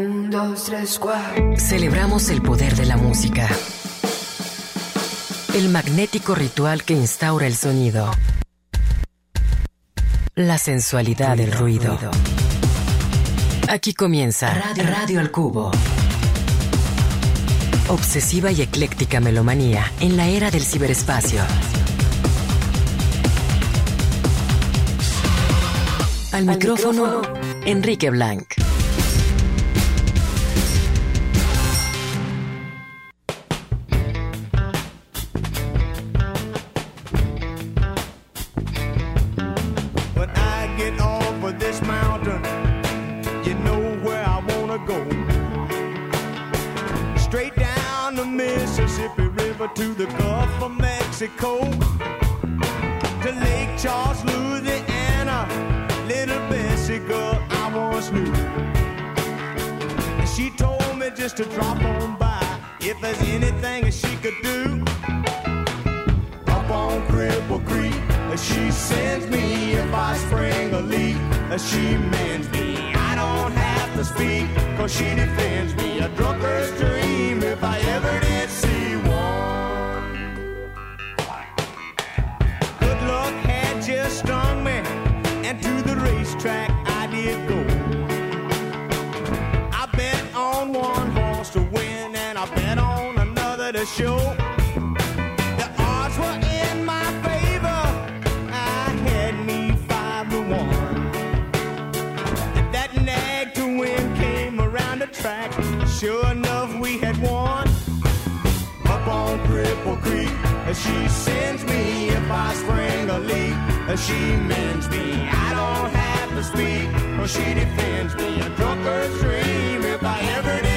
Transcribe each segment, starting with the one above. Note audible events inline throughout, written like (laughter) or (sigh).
Un, dos, tres, Celebramos el poder de la música. El magnético ritual que instaura el sonido. La sensualidad del ruido. Aquí comienza Radio, Radio al Cubo. Obsesiva y ecléctica melomanía en la era del ciberespacio. Al, micrófono, Enrique Blanc. Mexico, to Lake Charles, Louisiana. Little Bessie girl I once knew. She told me just to drop on by if there's anything that she could do. Up on Cripple Creek, she sends me if I spring a leak. She mends me. I don't have to speak, cause she defends me. A drunker's dream if I ever to show. The odds were in my favor. I had me five to one. And that nag to win came around the track. Sure enough, we had won. Up on Cripple Creek, she sends me if I spring a leak. She mends me. I don't have to speak, she defends me. A drunker's dream if I ever did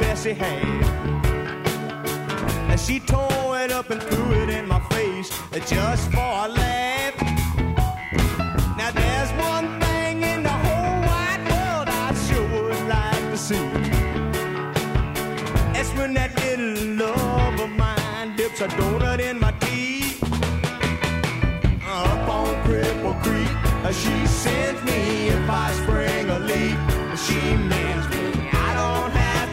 Bessie half. And she tore it up and threw it in my face just for a laugh. Now there's one thing in the whole wide world I sure would like to see when that little love of mine dips a donut in my tea. Up on Cripple Creek, she sends me if I spring a leak. She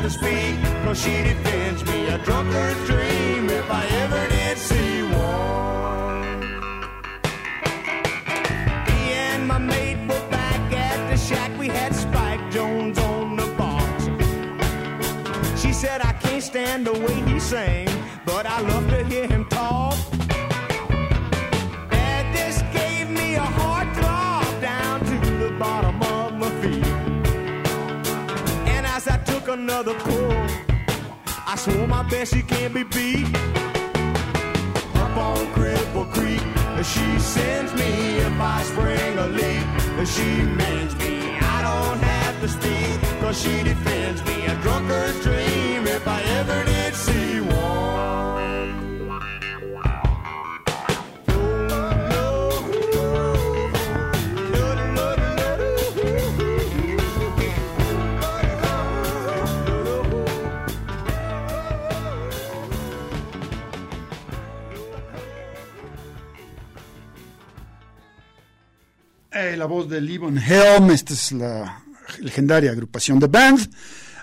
to speak, cause she defends me. A drunkard's dream if I ever did see one. Me and my mate were back at the shack. We had Spike Jones on the box. She said, I can't stand the way he sang, but I love to hear him took another pull, I swore my best; she can't be beat. Up on Cripple Creek, she sends me if I spring a leak. She mends me. I don't have to speak, cause she defends me. A drunkard's dream if I ever Eh, la voz de Levon Helm, esta es la legendaria agrupación de Band,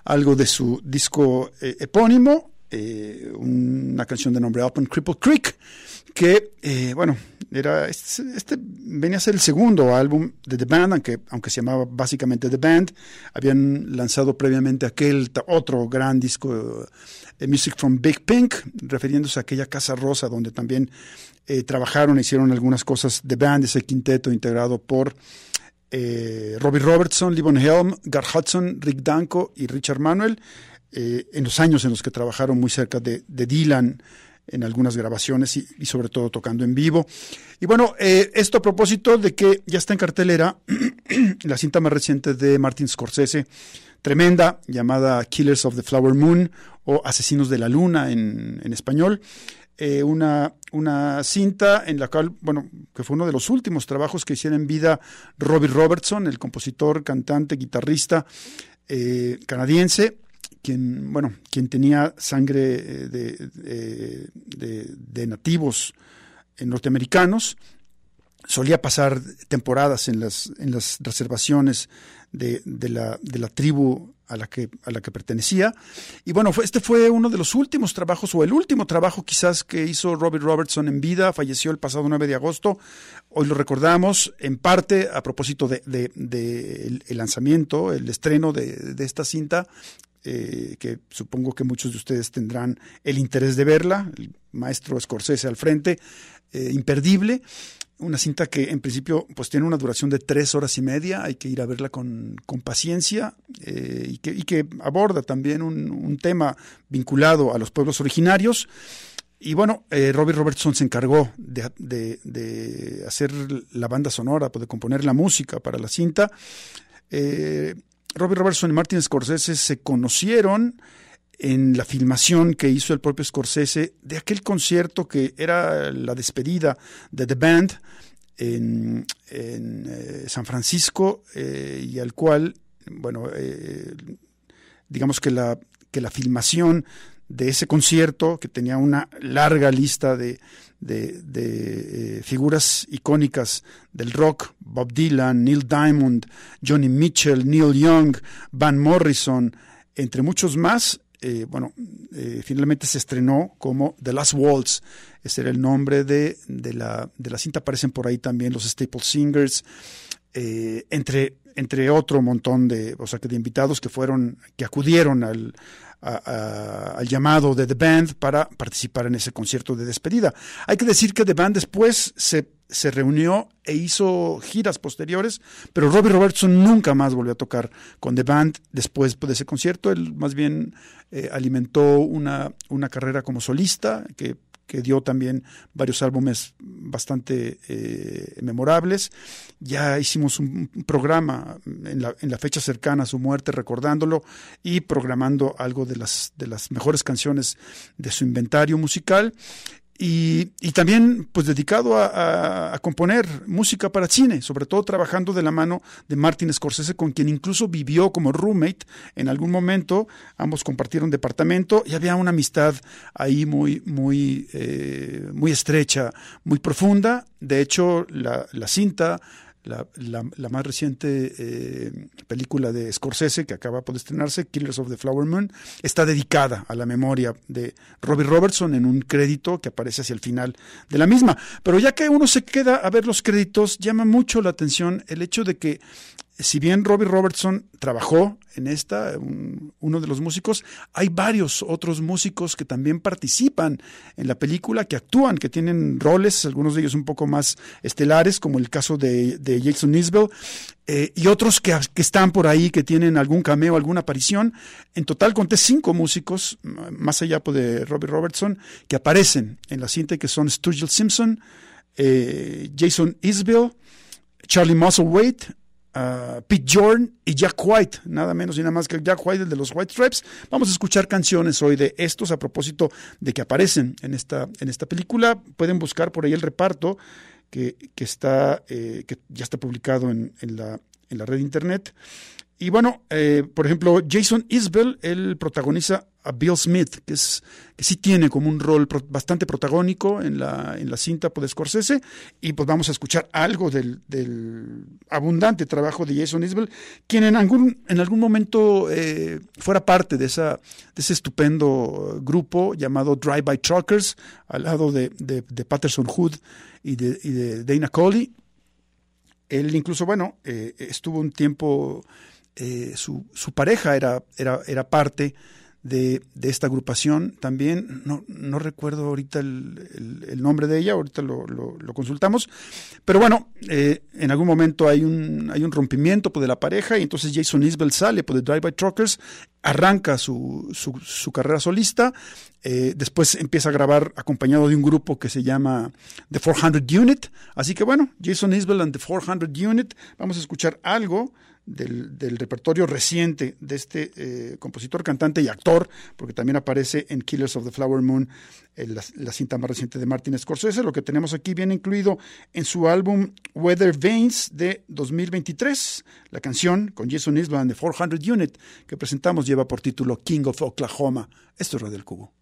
algo de su disco eh, epónimo, eh, una canción de nombre Open Cripple Creek, que, bueno, era este, este, venía a ser el segundo álbum de The Band, aunque, aunque se llamaba básicamente The Band. Habían lanzado previamente aquel otro gran disco, Music from Big Pink, refiriéndose a aquella casa rosa donde también trabajaron e hicieron algunas cosas The Band, ese quinteto integrado por eh, Robbie Robertson, Livon Helm, Gar Hudson, Rick Danko y Richard Manuel, eh, en los años en los que trabajaron muy cerca de, Dylan en algunas grabaciones y, sobre todo tocando en vivo. Y bueno, eh, esto a propósito de que ya está en cartelera (clears throat) la cinta más reciente de Martin Scorsese, tremenda, llamada Killers of the Flower Moon o Asesinos de la Luna en, español. Eh, una, una cinta en la cual, bueno, que fue uno de los últimos trabajos que hicieron en vida Robbie Robertson, el compositor, cantante, guitarrista eh, canadiense, quien, bueno, quien tenía sangre eh, de, de, nativos norteamericanos. Solía pasar temporadas en las, en las reservaciones de, de, la, de la tribu a la que, a la que pertenecía. Y bueno, fue, este fue uno de los últimos trabajos, o el último trabajo quizás que hizo Robert Robertson en vida, falleció el pasado 9 de agosto. Hoy lo recordamos en parte a propósito de, de, de lanzamiento, el estreno de, de esta cinta, eh, que supongo que muchos de ustedes tendrán el interés de verla, el maestro Scorsese al frente, eh, imperdible una cinta que en principio pues tiene una duración de tres horas y media, hay que ir a verla con, con paciencia eh, y, que, aborda también un, tema vinculado a los pueblos originarios. Y bueno, Robbie Robertson se encargó de, de, hacer la banda sonora, de componer la música para la cinta. Robbie Robertson y Martin Scorsese se conocieron en la filmación que hizo el propio Scorsese de aquel concierto que era la despedida de The Band en, eh, San Francisco eh, y al cual, bueno, eh, digamos que la, que la filmación de ese concierto, que tenía una larga lista de, de, de figuras icónicas del rock, Bob Dylan, Neil Diamond, Johnny Mitchell, Neil Young, Van Morrison, entre muchos más, eh, bueno, eh, finalmente se estrenó como The Last Waltz. Ese era el nombre de, de, la, de la cinta. Aparecen por ahí también los Staple Singers, eh, entre, entre otro montón de, o sea, de invitados que fueron, que acudieron al, a, a, al llamado de The Band para participar en ese concierto de despedida. Hay que decir que The Band después se se reunió e hizo giras posteriores, pero Robbie Robertson nunca más volvió a tocar con The Band después de ese concierto. Él más bien eh, alimentó una, una carrera como solista que, que, dio también varios álbumes bastante eh, memorables. Ya hicimos un, programa en la, en la, fecha cercana a su muerte recordándolo y programando algo de las, de las mejores canciones de su inventario musical. Y, y, también pues dedicado a, a, componer música para cine, sobre todo trabajando de la mano de Martin Scorsese, con quien incluso vivió como roommate en algún momento, ambos compartieron departamento y había una amistad ahí muy, muy, eh, muy estrecha, muy profunda. De hecho, la, la cinta la, la, más reciente eh, película de Scorsese que acaba de estrenarse, Killers of the Flower Moon, está dedicada a la memoria de Robbie Robertson en un crédito que aparece hacia el final de la misma. Pero ya que uno se queda a ver los créditos, llama mucho la atención el hecho de que si bien Robbie Robertson trabajó en esta, un, uno de los músicos, hay varios otros músicos que también participan en la película, que actúan, que tienen roles, algunos de ellos un poco más estelares, como el caso de, Jason Isbell, eh, y otros que, están por ahí, que tienen algún cameo, alguna aparición. En total conté cinco músicos, más allá pues, de Robbie Robertson, que aparecen en la cinta, que son Sturgill Simpson, eh, Jason Isbell, Charlie Musselwhite, Pete Jordan y Jack White, nada menos y nada más que Jack White, el de los White Stripes. Vamos a escuchar canciones hoy de estos a propósito de que aparecen en esta, en esta película. Pueden buscar por ahí el reparto que, que está, eh, que ya está publicado en, en, la, en la red internet. Y bueno, eh, por ejemplo, Jason Isbell, él protagoniza a Bill Smith, que, es, que sí tiene como un rol pro, bastante protagónico en la, en la cinta de Scorsese, y pues vamos a escuchar algo del, del abundante trabajo de Jason Isbell, quien en algún, en algún momento eh, fuera parte de, esa, de ese estupendo grupo llamado Drive-By Truckers, al lado de, de, de Patterson Hood y de, y de Dana Coley. Él incluso, bueno, eh, estuvo un tiempo eh, su, su, pareja era, era, era parte de, de, esta agrupación también. No, no recuerdo ahorita el, el, nombre de ella, ahorita lo, lo, consultamos. Pero bueno, eh, en algún momento hay un, hay un rompimiento pues, de la pareja y entonces Jason Isbell sale pues, de Drive By Truckers, arranca su, su, su carrera solista, eh, después empieza a grabar acompañado de un grupo que se llama The 400 Unit. Así que bueno, Jason Isbell and The 400 Unit, vamos a escuchar algo del, repertorio reciente de este eh, compositor, cantante y actor, porque también aparece en Killers of the Flower Moon, eh, la, cinta más reciente de Martin Scorsese. Lo que tenemos aquí viene incluido en su álbum Weather Veins de 2023. La canción con Jason Isbell de 400 Unit que presentamos lleva por título King of Oklahoma. Esto es Radio del Cubo.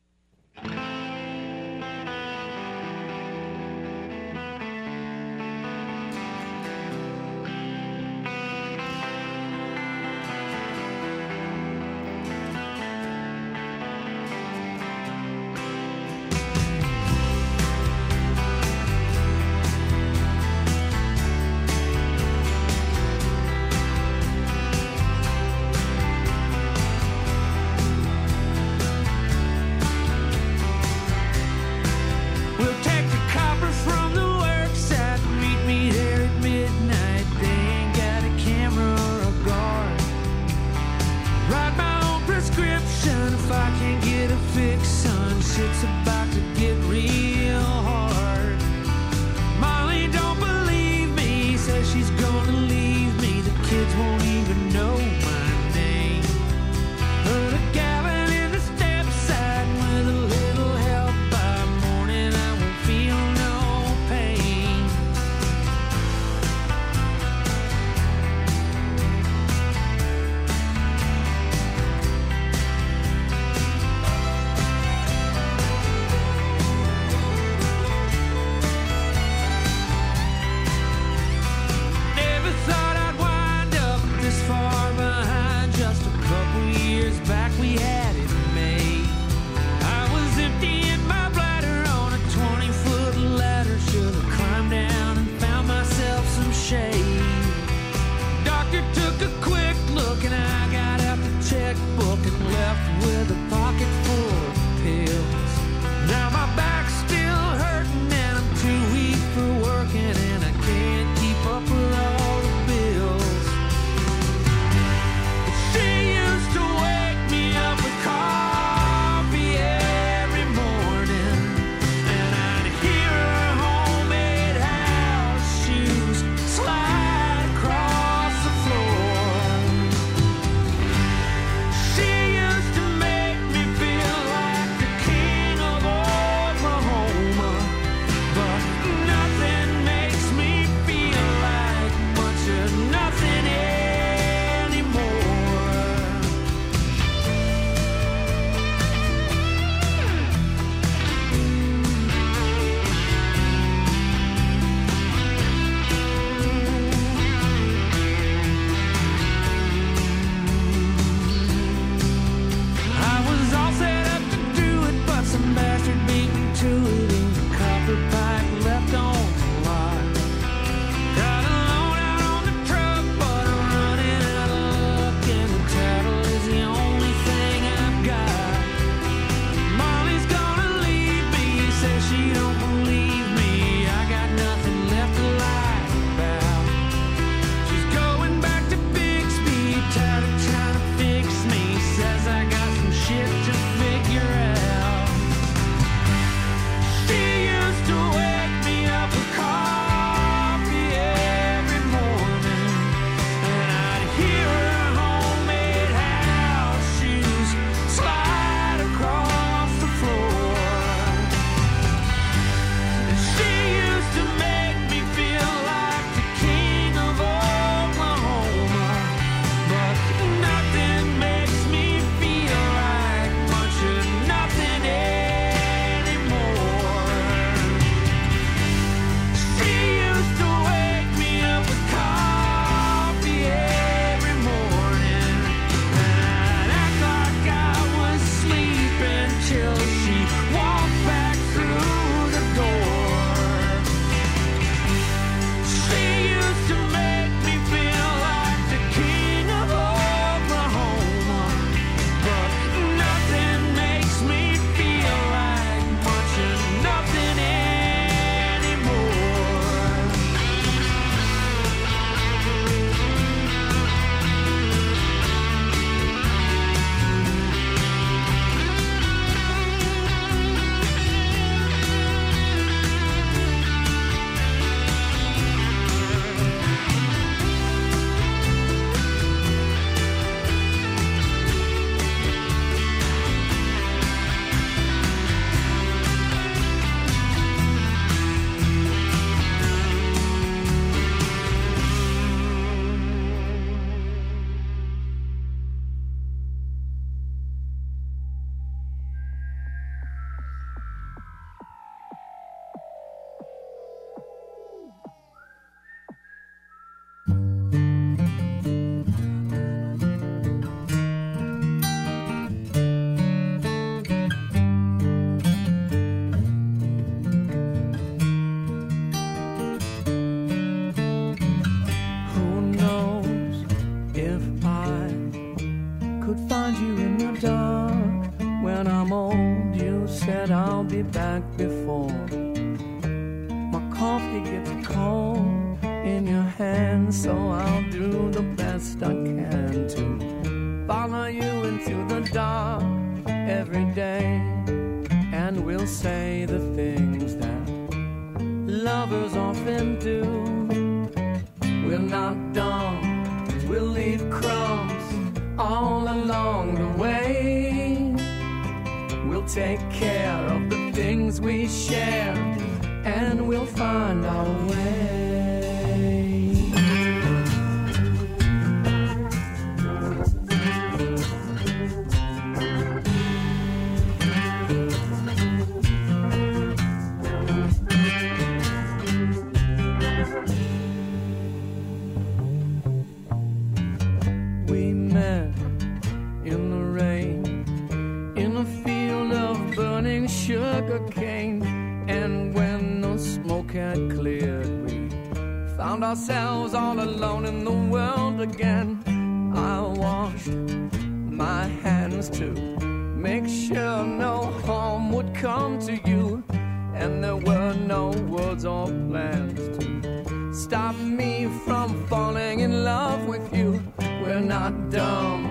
Or plans to stop me from falling in love with you. We're not dumb,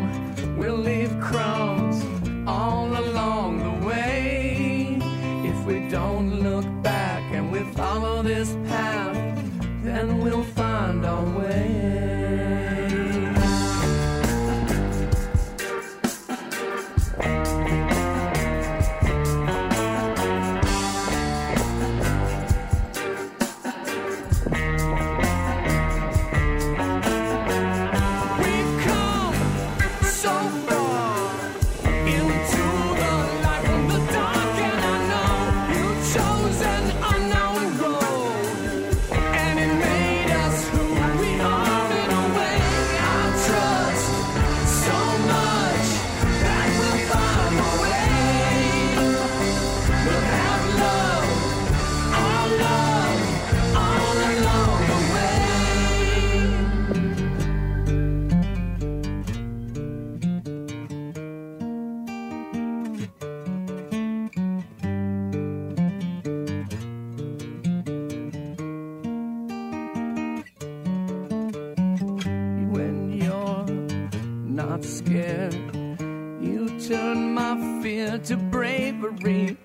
to bravery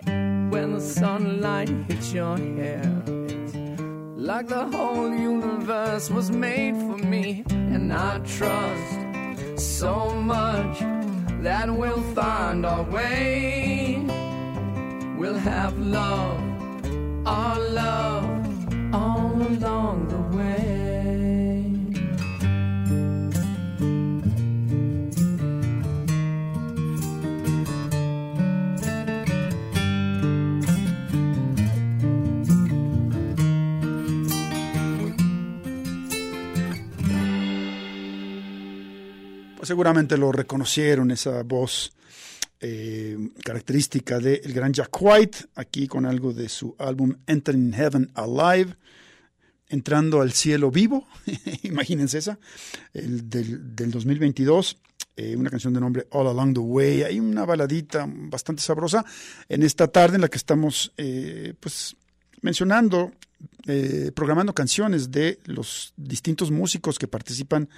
when the sunlight hits your hair. Like the whole universe was made for me, and I trust so much that we'll find our way. We'll have love, seguramente lo reconocieron, esa voz eh, característica del gran Jack White, aquí con algo de su álbum Entering Heaven Alive, entrando al cielo vivo, (laughs) imagínense esa, el del, del 2022. eh, una canción de nombre All Along the Way, hay una baladita bastante sabrosa en esta tarde en la que estamos eh, pues mencionando, programando canciones de los distintos músicos que participan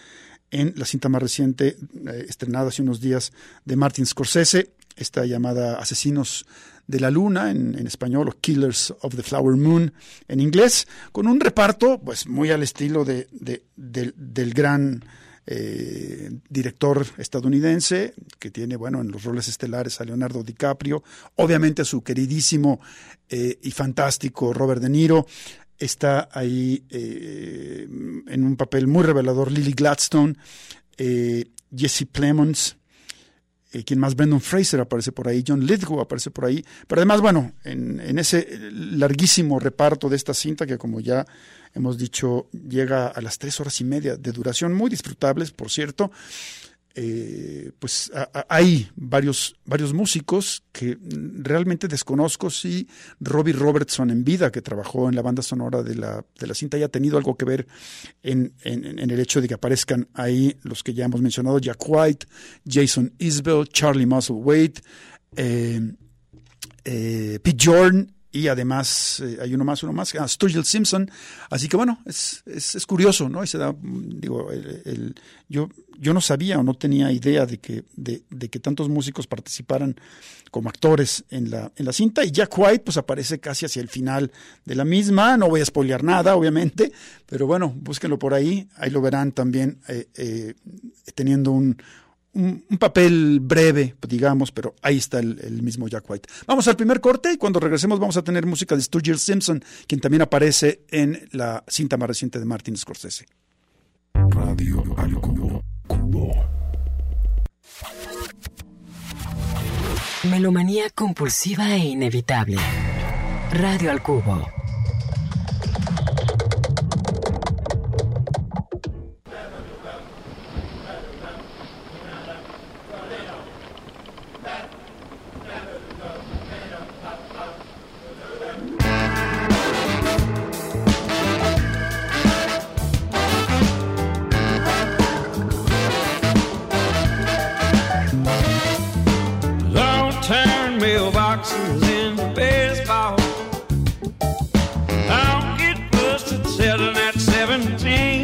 en la cinta más reciente, eh, estrenada hace unos días, de Martin Scorsese, esta llamada Asesinos de la Luna, en, español, o Killers of the Flower Moon, en inglés, con un reparto pues muy al estilo de, de- del- del gran eh, director estadounidense, que tiene, bueno, en los roles estelares a Leonardo DiCaprio, obviamente a su queridísimo eh, y fantástico Robert De Niro, está ahí eh, en un papel muy revelador Lily Gladstone, eh, Jesse Plemons, eh, quien más Brendan Fraser aparece por ahí, John Lithgow aparece por ahí, pero además, bueno, en, en ese larguísimo reparto de esta cinta que como ya hemos dicho llega a las tres horas y media de duración, muy disfrutables, por cierto, eh, pues hay varios, varios músicos que realmente desconozco si Robbie Robertson en vida, que trabajó en la banda sonora de la, de la cinta, haya tenido algo que ver en, en- el hecho de que aparezcan ahí los que ya hemos mencionado, Jack White, Jason Isbell, Charlie Musselwhite, eh, eh, Pete Jordan y además eh, hay uno más, uno más, ah, Sturgill Simpson. Así que bueno, es, es, es curioso, ¿no? Y da, mm, digo, el, yo, yo no sabía o no tenía idea de que, de que tantos músicos participaran como actores en la, en la cinta. Y Jack White, pues aparece casi hacia el final de la misma. No voy a spoilear nada, obviamente, pero bueno, búsquenlo por ahí. Ahí lo verán también eh, eh, teniendo un, un, un papel breve, digamos, pero ahí está el, el mismo Jack White. Vamos al primer corte y cuando regresemos vamos a tener música de Sturgill Simpson, quien también aparece en la cinta más reciente de Martin Scorsese. Radio al cubo. Cubo. Melomanía compulsiva e inevitable. Radio al cubo. something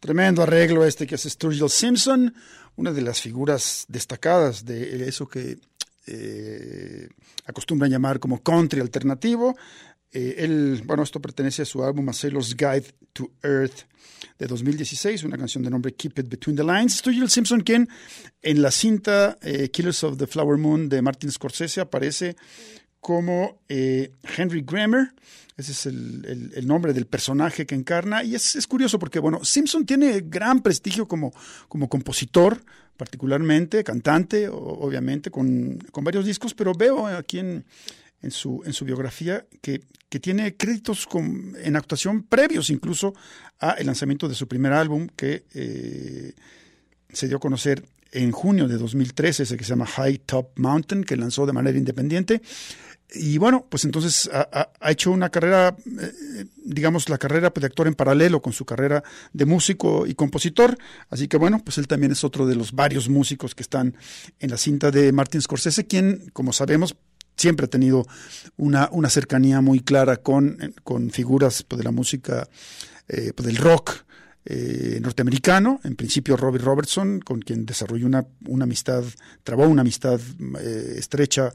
Tremendo arreglo este que hace Sturgill Simpson, una de las figuras destacadas de eso que eh, acostumbran llamar como country alternativo. Eh, él, bueno, esto pertenece a su álbum A Guide to Earth de 2016, una canción de nombre Keep It Between the Lines. Esto Jill Simpson, quien en la cinta eh, Killers of the Flower Moon de Martin Scorsese aparece como eh, Henry Grammer. Ese es el, el- nombre del personaje que encarna. Y es, es curioso porque, bueno, Simpson tiene gran prestigio como, como compositor, particularmente, cantante, obviamente, con, con varios discos, pero veo aquí en, en su, en su biografía que, que tiene créditos con- en actuación previos incluso a el lanzamiento de su primer álbum que eh, se dio a conocer en junio de 2013, ese que se llama High Top Mountain, que lanzó de manera independiente. Y bueno, pues entonces ha, hecho una carrera, eh, digamos, la carrera de actor en paralelo con su carrera de músico y compositor. Así que bueno, pues él también es otro de los varios músicos que están en la cinta de Martin Scorsese, quien, como sabemos, siempre ha tenido una, una cercanía muy clara con, con figuras pues, de la música, eh, pues, del rock eh, norteamericano, en principio Robbie Robertson, con quien desarrolló una, una amistad, trabó una amistad eh, estrecha,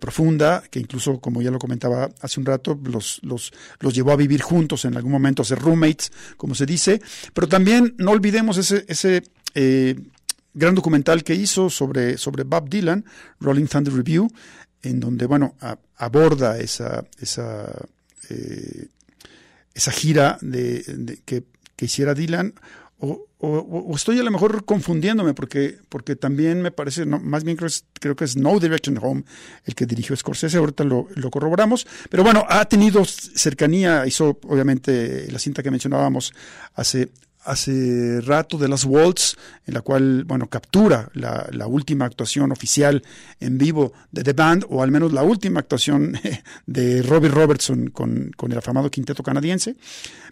profunda, que incluso, como ya lo comentaba hace un rato, los, los, los llevó a vivir juntos en algún momento, a ser roommates, como se dice, pero también no olvidemos ese, ese gran documental que hizo sobre, sobre Bob Dylan, Rolling Thunder Review, en donde, bueno, aborda esa, esa, eh, esa gira de, que, que hiciera Dylan. O, estoy a lo mejor confundiéndome porque, porque también me parece, más bien creo, creo que es No Direction Home el que dirigió Scorsese, ahorita lo corroboramos, pero bueno, ha tenido cercanía, hizo obviamente la cinta que mencionábamos hace, hace rato de las Waltz, en la cual, bueno, captura la, última actuación oficial en vivo de The Band, o al menos la última actuación (laughs) de Robbie Robertson con, con el afamado quinteto canadiense.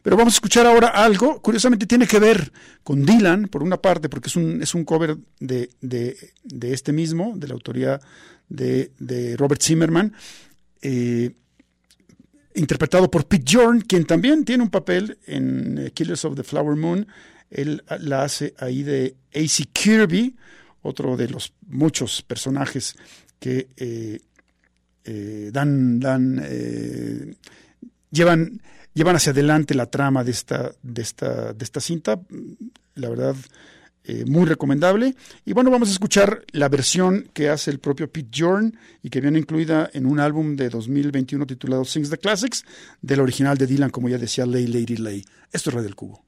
Pero vamos a escuchar ahora algo, curiosamente tiene que ver con Dylan, por una parte, porque es un, es un cover de, de, de este mismo, de la autoría de, de Robert Zimmerman. Eh, interpretado por Pete Jorn, quien también tiene un papel en eh, Killers of the Flower Moon. Él ah, la hace ahí de A.C. Kirby, otro de los muchos personajes que eh, eh, dan, dan llevan, llevan hacia adelante la trama de esta, de esta, de esta cinta. La verdad, eh, muy recomendable. Y bueno, vamos a escuchar la versión que hace el propio Pete Jorn y que viene incluida en un álbum de 2021 titulado Sings the Classics, del original de Dylan, como ya decía, Lay Lady Lay. Esto es Radio del Cubo.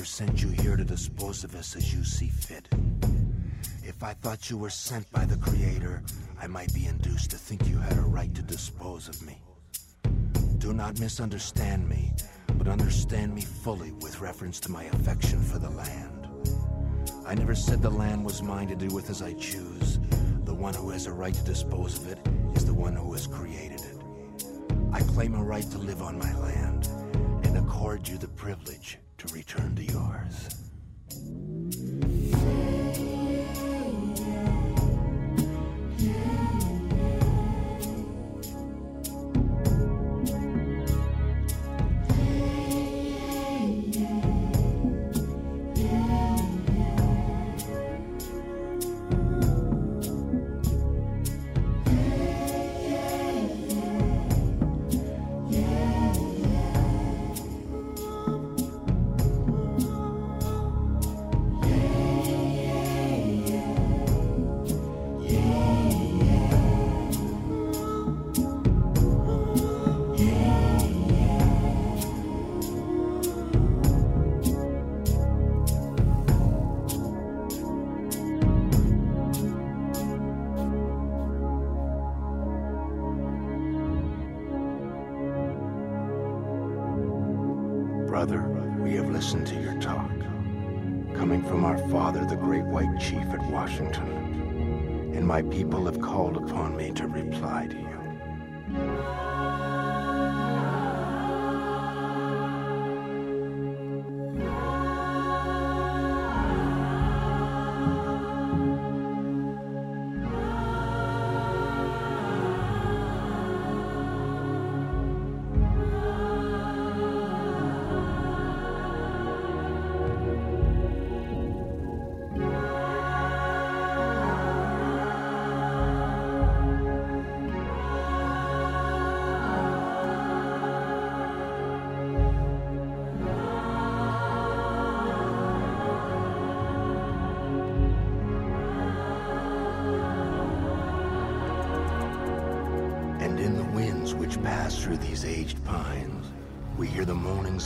The sent you here to dispose of us as you see fit. If I thought you were sent by the Creator, I might be induced to think you had a right to dispose of me. Do not misunderstand me, but understand me fully with reference to my affection for the land. I never said the land was mine to do with as I choose. The one who has a right to dispose of it is the one who has created it. I claim a right to live on my land and accord you the privilege to return to yours. People have called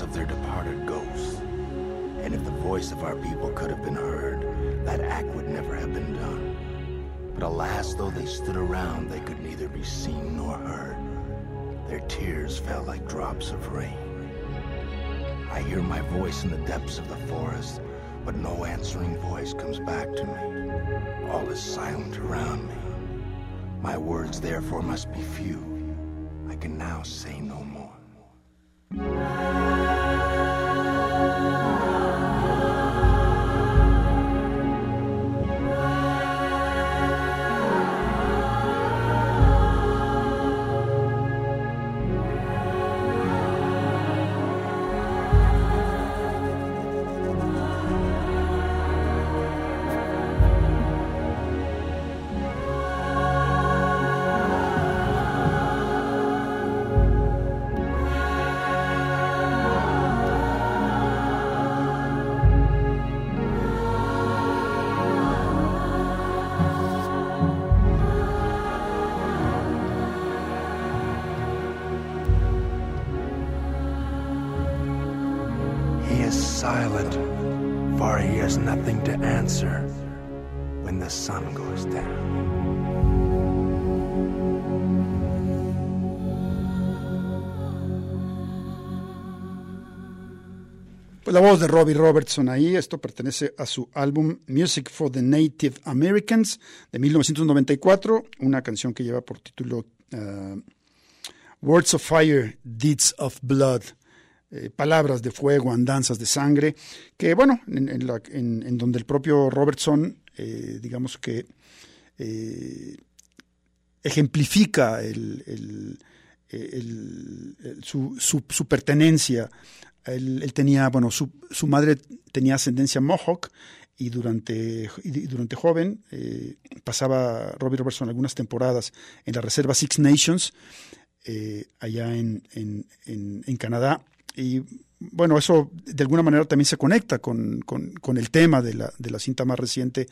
of their departed ghosts. And if the voice of our people could have been heard, that act would never have been done. But alas, though they stood around, they could neither be seen nor heard. Their tears fell like drops of rain. I hear my voice in the depths of the forest, but no answering voice comes back to me. All is silent around me. My words, therefore, must be few. I can now say la voz de Robbie Robertson ahí, esto pertenece a su álbum Music for the Native Americans de 1994, una canción que lleva por título uh, Words of Fire, Deeds of Blood, eh, palabras de fuego, andanzas de sangre, que bueno, en, donde el propio Robertson, eh, digamos que eh, ejemplifica su, su- su pertenencia. Él, tenía, bueno, su, su madre tenía ascendencia Mohawk y durante, y durante joven eh, pasaba Robbie Robertson algunas temporadas en la reserva Six Nations, eh, allá en, en, en- en Canadá. Y bueno, eso de alguna manera también se conecta con, con- con el tema de la, de la cinta más reciente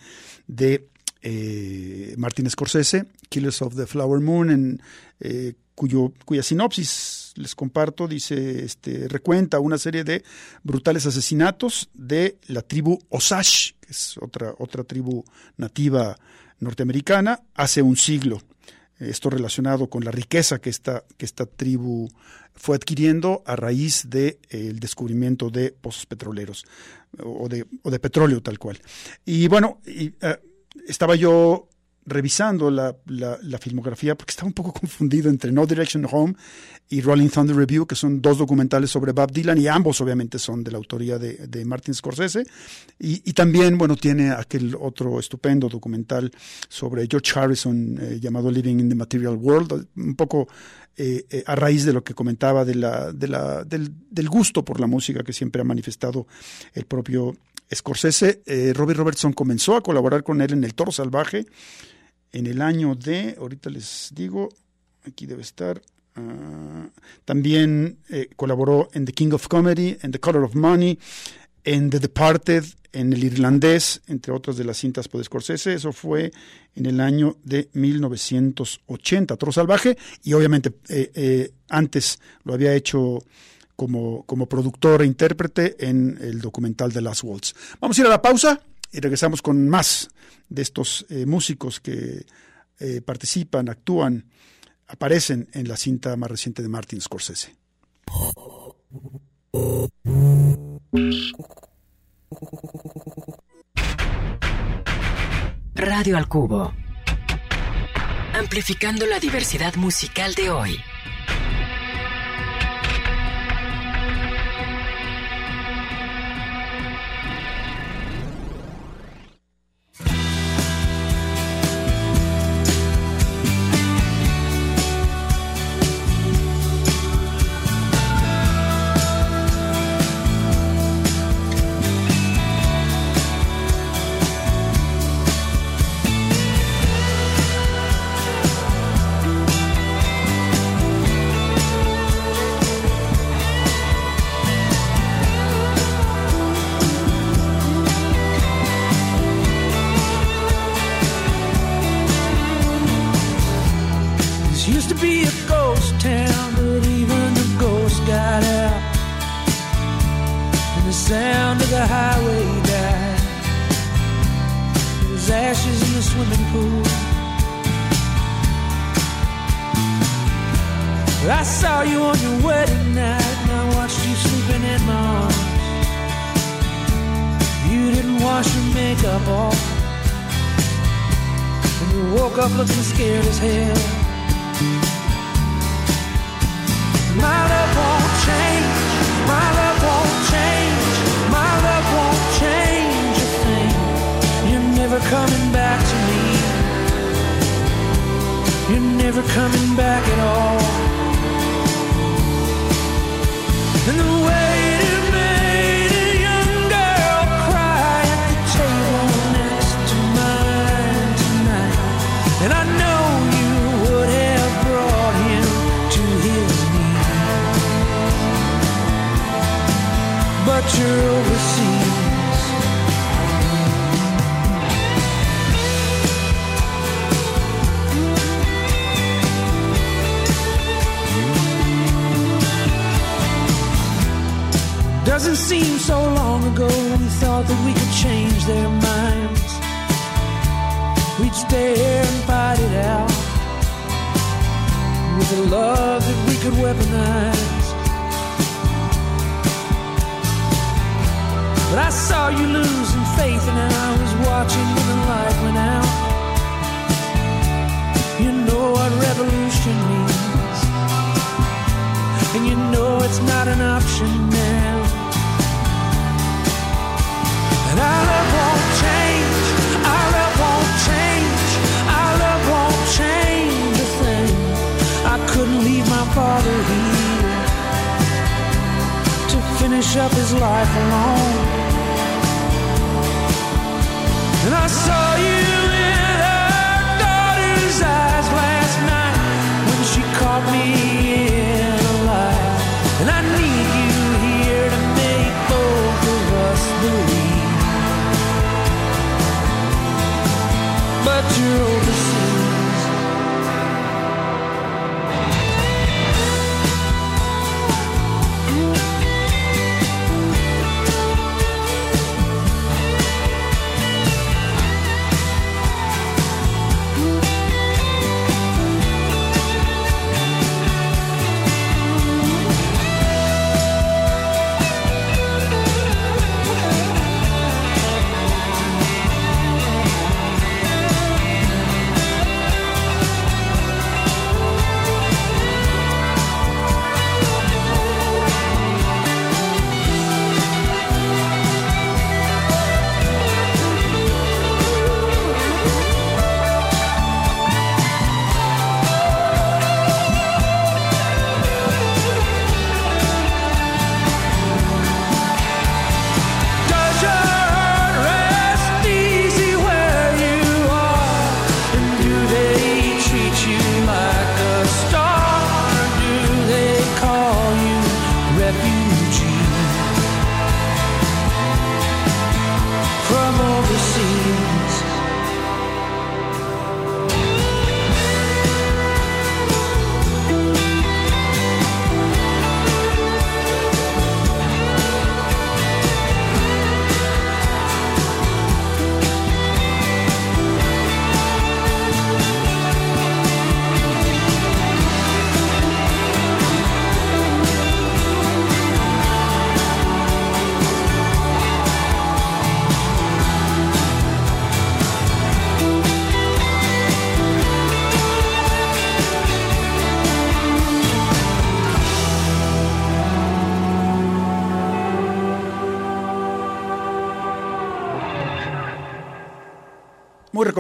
de eh, Martin Scorsese, Killers of the Flower Moon, eh, cuyo, cuya sinopsis les comparto, dice, este, recuenta una serie de brutales asesinatos de la tribu Osage, que es otra, otra tribu nativa norteamericana, hace un siglo. Esto relacionado con la riqueza que esta, que esta tribu fue adquiriendo a raíz del descubrimiento de pozos petroleros o de, o de petróleo tal cual. Y bueno, eh, estaba yo revisando la, filmografía porque estaba un poco (laughs) confundido entre No Direction Home y Rolling Thunder Review, que son dos documentales sobre Bob Dylan y ambos obviamente son de la autoría de, de Martin Scorsese. Y, y también, bueno, tiene aquel otro estupendo documental sobre George Harrison eh, llamado Living in the Material World, un poco eh, eh, a raíz de lo que comentaba de la, de la, del, del gusto por la música que siempre ha manifestado el propio Scorsese. Eh, Robbie Robertson comenzó a colaborar con él en El Toro Salvaje en el año de, ahorita les digo, aquí debe estar, ah, también eh, colaboró en The King of Comedy, en The Color of Money, en The Departed, en El Irlandés, entre otras de las cintas por Scorsese. Eso fue en el año de 1980, Toro Salvaje, y obviamente eh, eh, antes lo había hecho como, como productor e intérprete en el documental The Last Waltz. Vamos a ir a la pausa y regresamos con más de estos eh, músicos que eh, participan, actúan, aparecen en la cinta más reciente de Martin Scorsese. Radio al Cubo. Amplificando la diversidad musical de hoy. I saw you on your wedding night, and I watched you sleeping in my arms. You didn't wash your makeup off. And you woke up looking scared as hell. My love won't change. My love won't change. My love won't change a thing. You're never coming back to me. You're never coming back at all. And the waiter Doesn't seem so long ago we thought that we could change their minds. We'd stay here and fight it out with a love that we could weaponize. But I saw you losing faith and I was watching when the light went out. You know what revolution means. And you know it's not an option now. Finish up his life alone. And I saw you in her daughter's eyes last night when she caught me in a lie. And I need you here to make both of us believe. But you're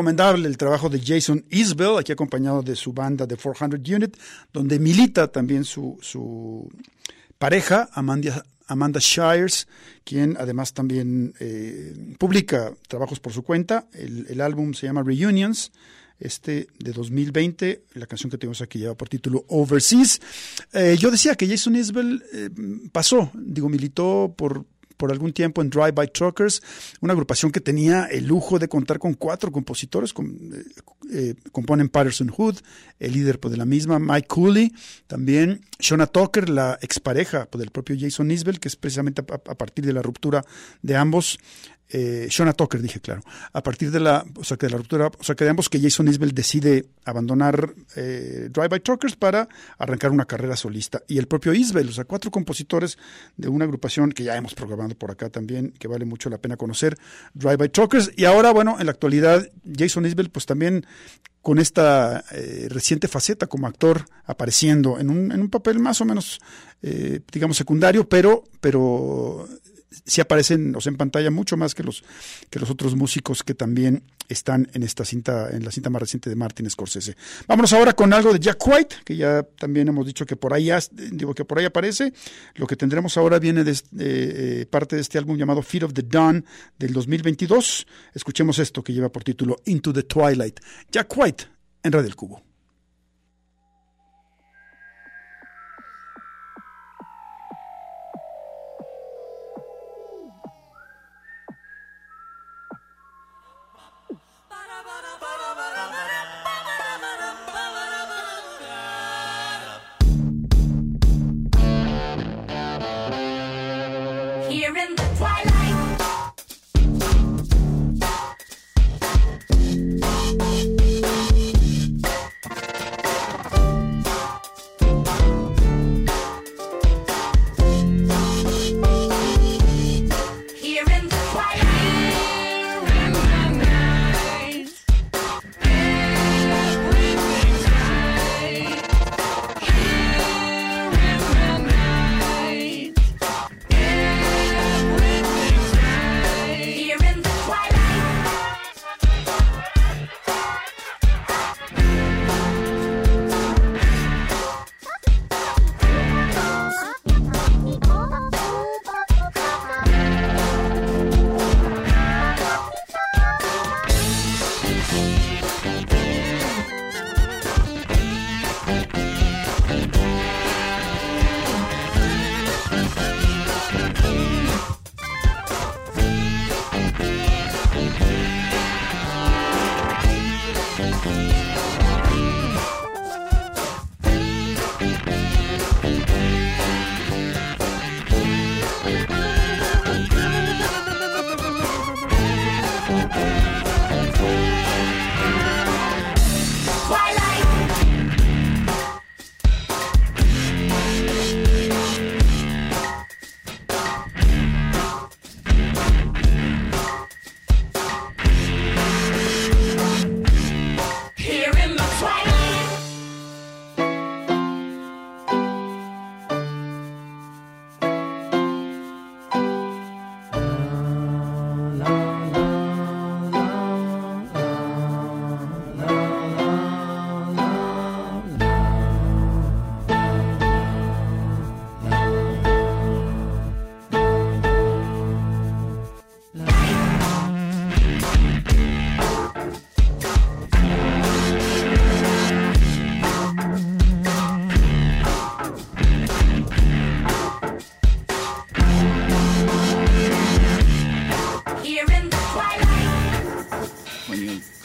recomendable el trabajo de Jason Isbell, aquí acompañado de su banda de 400 Unit, donde milita también su, pareja, Amanda, Shires, quien además también eh, publica trabajos por su cuenta. El, el álbum se llama Reunions, este de 2020, la canción que tenemos aquí lleva por título Overseas. Eh, yo decía que Jason Isbell eh, pasó, digo, militó por por algún tiempo en Drive By Truckers, una agrupación que tenía el lujo de contar con cuatro compositores, eh, eh, componen Patterson Hood, el líder pues, de la misma, Mike Cooley, también Shona Tucker, la expareja pues, del propio Jason Isbell, que es precisamente a partir de la ruptura de ambos, eh, Shona Tucker, dije claro, a partir de la, o sea, que de la ruptura, o sea, que que Jason Isbell decide abandonar eh, Drive By Truckers para arrancar una carrera solista. Y el propio Isbell, o sea, cuatro compositores de una agrupación que ya hemos programado por acá también, que vale mucho la pena conocer, Drive By Truckers. Y ahora, bueno, en la actualidad, Jason Isbell, pues también con esta eh, reciente faceta como actor apareciendo en un, en un papel más o menos, eh, digamos, secundario, pero, pero sí aparecen o sea, en pantalla mucho más que los que los otros músicos que también están en esta cinta en la cinta más reciente de Martin Scorsese. Vámonos ahora con algo de Jack White, que ya también hemos dicho que por ahí digo que por ahí aparece. Lo que tendremos ahora viene de, eh, parte de este álbum llamado Fear of the Dawn del 2022. Escuchemos esto que lleva por título Into the Twilight. Jack White en Radio del Cubo.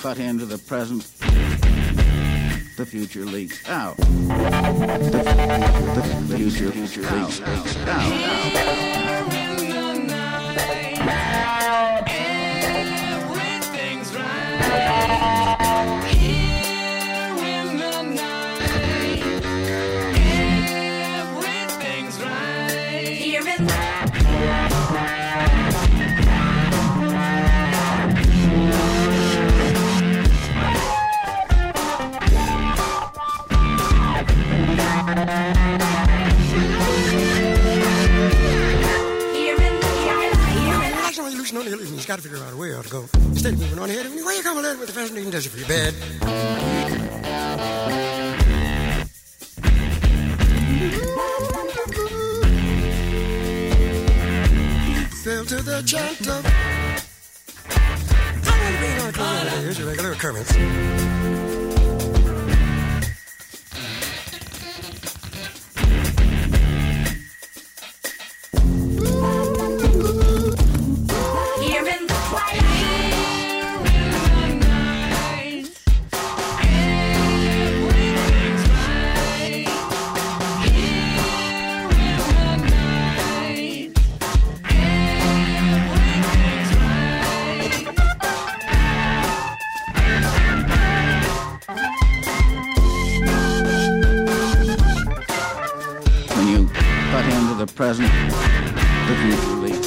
Cut into the present, the future leaks out. The, the, the future, future leaks out. Everything's You've got to figure out a way how to go. Instead of moving on ahead, why you come along with the fascinating desert for your bed? Fell to the chant of. I want to be on the Here's your regular occurrence. present, the you.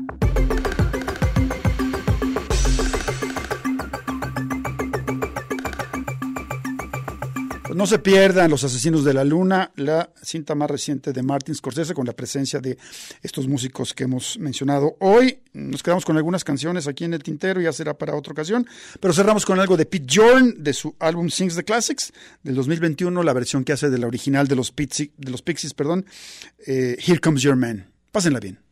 No se pierdan Los Asesinos de la Luna, la cinta más reciente de Martin Scorsese con la presencia de estos músicos que hemos mencionado hoy. Nos quedamos con algunas canciones aquí en el tintero, ya será para otra ocasión, pero cerramos con algo de Pete Jordan de su álbum Sings the Classics del 2021, la versión que hace de la original de los, de los Pixies, perdón, eh, Here Comes Your Man. Pásenla bien.